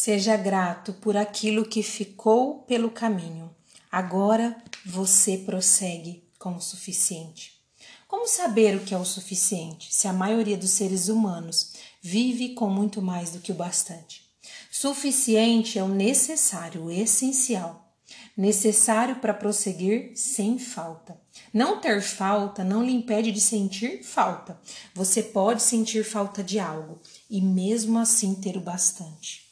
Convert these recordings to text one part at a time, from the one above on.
Seja grato por aquilo que ficou pelo caminho. Agora você prossegue com o suficiente. Como saber o que é o suficiente se a maioria dos seres humanos vive com muito mais do que o bastante? Suficiente é o necessário, o essencial, necessário para prosseguir sem falta. Não ter falta não lhe impede de sentir falta. Você pode sentir falta de algo e mesmo assim ter o bastante.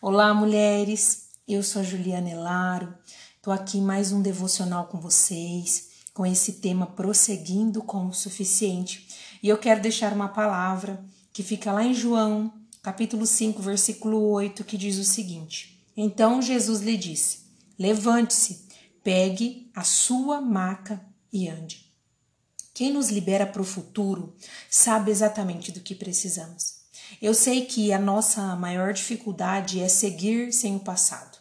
Olá, mulheres. Eu sou a Juliana Elaro. Estou aqui mais um devocional com vocês com esse tema prosseguindo com o suficiente. E eu quero deixar uma palavra que fica lá em João, capítulo 5, versículo 8, que diz o seguinte: Então Jesus lhe disse: Levante-se, pegue a sua maca e ande. Quem nos libera para o futuro sabe exatamente do que precisamos. Eu sei que a nossa maior dificuldade é seguir sem o passado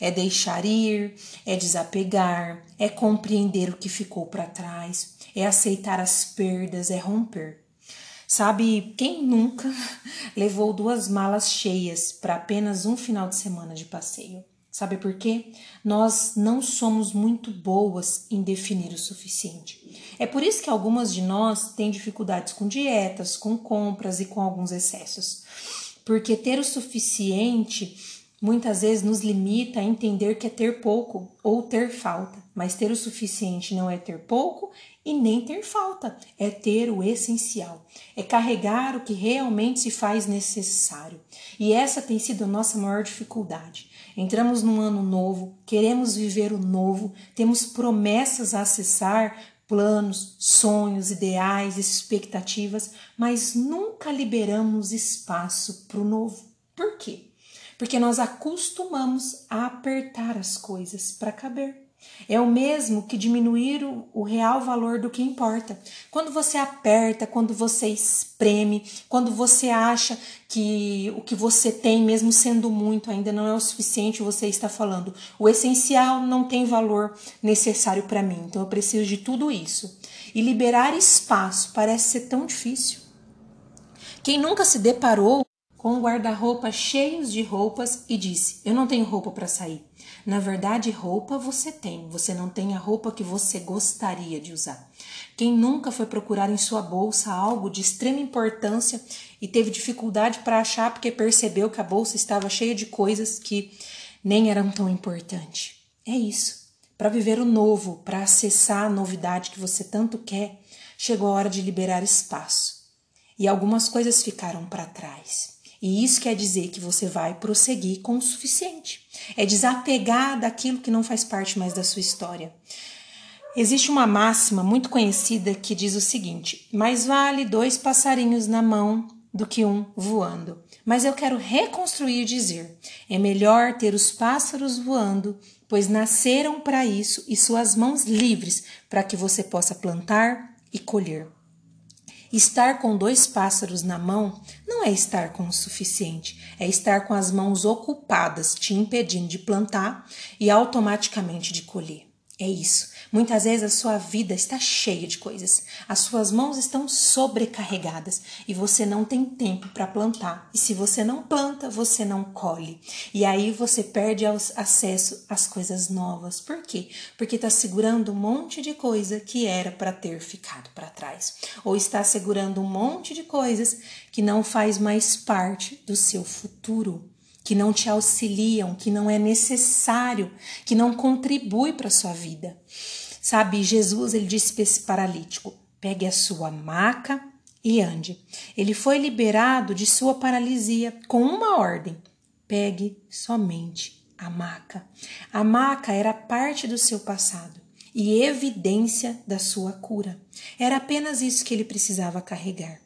é deixar ir, é desapegar, é compreender o que ficou para trás, é aceitar as perdas, é romper. Sabe, quem nunca levou duas malas cheias para apenas um final de semana de passeio? Sabe por quê? Nós não somos muito boas em definir o suficiente. É por isso que algumas de nós têm dificuldades com dietas, com compras e com alguns excessos. Porque ter o suficiente muitas vezes nos limita a entender que é ter pouco ou ter falta, mas ter o suficiente não é ter pouco e nem ter falta, é ter o essencial, é carregar o que realmente se faz necessário. E essa tem sido a nossa maior dificuldade. Entramos num ano novo, queremos viver o novo, temos promessas a acessar, planos, sonhos, ideais, expectativas, mas nunca liberamos espaço para o novo. Por quê? Porque nós acostumamos a apertar as coisas para caber. É o mesmo que diminuir o, o, real valor do que importa. Quando você aperta, quando você espreme, quando você acha que o que você tem, mesmo sendo muito, ainda não é o suficiente, você está falando. O essencial não tem valor necessário para mim, então eu preciso de tudo isso. E liberar espaço parece ser tão difícil. Quem nunca se deparou com guarda-roupa cheios de roupas e disse: Eu não tenho roupa para sair. Na verdade, roupa você tem, você não tem a roupa que você gostaria de usar. Quem nunca foi procurar em sua bolsa algo de extrema importância e teve dificuldade para achar porque percebeu que a bolsa estava cheia de coisas que nem eram tão importantes? É isso. Para viver o novo, para acessar a novidade que você tanto quer, chegou a hora de liberar espaço. E algumas coisas ficaram para trás. E isso quer dizer que você vai prosseguir com o suficiente. É desapegar daquilo que não faz parte mais da sua história. Existe uma máxima muito conhecida que diz o seguinte: mais vale dois passarinhos na mão do que um voando. Mas eu quero reconstruir e dizer: é melhor ter os pássaros voando, pois nasceram para isso e suas mãos livres para que você possa plantar e colher. Estar com dois pássaros na mão não é estar com o suficiente, é estar com as mãos ocupadas, te impedindo de plantar e automaticamente de colher. É isso. Muitas vezes a sua vida está cheia de coisas, as suas mãos estão sobrecarregadas e você não tem tempo para plantar. E se você não planta, você não colhe. E aí você perde acesso às coisas novas. Por quê? Porque está segurando um monte de coisa que era para ter ficado para trás, ou está segurando um monte de coisas que não faz mais parte do seu futuro que não te auxiliam, que não é necessário, que não contribui para a sua vida. Sabe, Jesus ele disse para esse paralítico: pegue a sua maca e ande. Ele foi liberado de sua paralisia com uma ordem: pegue somente a maca. A maca era parte do seu passado e evidência da sua cura. Era apenas isso que ele precisava carregar.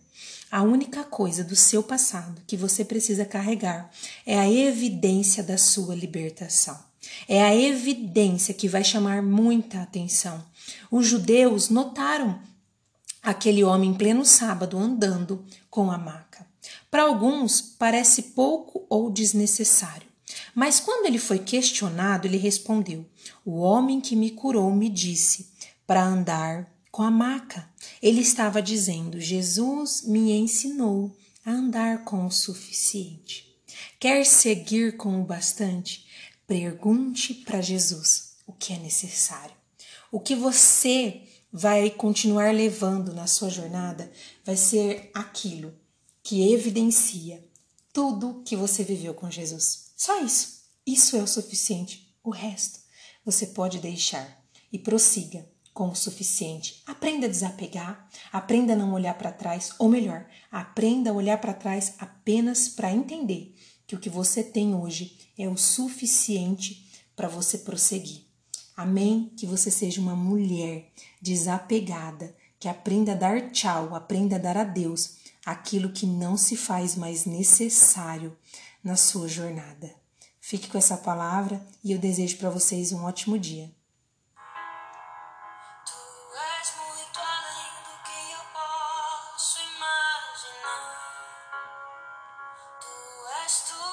A única coisa do seu passado que você precisa carregar é a evidência da sua libertação. É a evidência que vai chamar muita atenção. Os judeus notaram aquele homem em pleno sábado andando com a maca. Para alguns, parece pouco ou desnecessário. Mas quando ele foi questionado, ele respondeu: O homem que me curou me disse para andar com a maca. Ele estava dizendo: Jesus me ensinou a andar com o suficiente. Quer seguir com o bastante? Pergunte para Jesus o que é necessário. O que você vai continuar levando na sua jornada vai ser aquilo que evidencia tudo que você viveu com Jesus. Só isso. Isso é o suficiente. O resto você pode deixar e prossiga com o suficiente. Aprenda a desapegar, aprenda a não olhar para trás, ou melhor, aprenda a olhar para trás apenas para entender que o que você tem hoje é o suficiente para você prosseguir. Amém? Que você seja uma mulher desapegada, que aprenda a dar tchau, aprenda a dar adeus aquilo que não se faz mais necessário na sua jornada. Fique com essa palavra e eu desejo para vocês um ótimo dia. Tu és tu.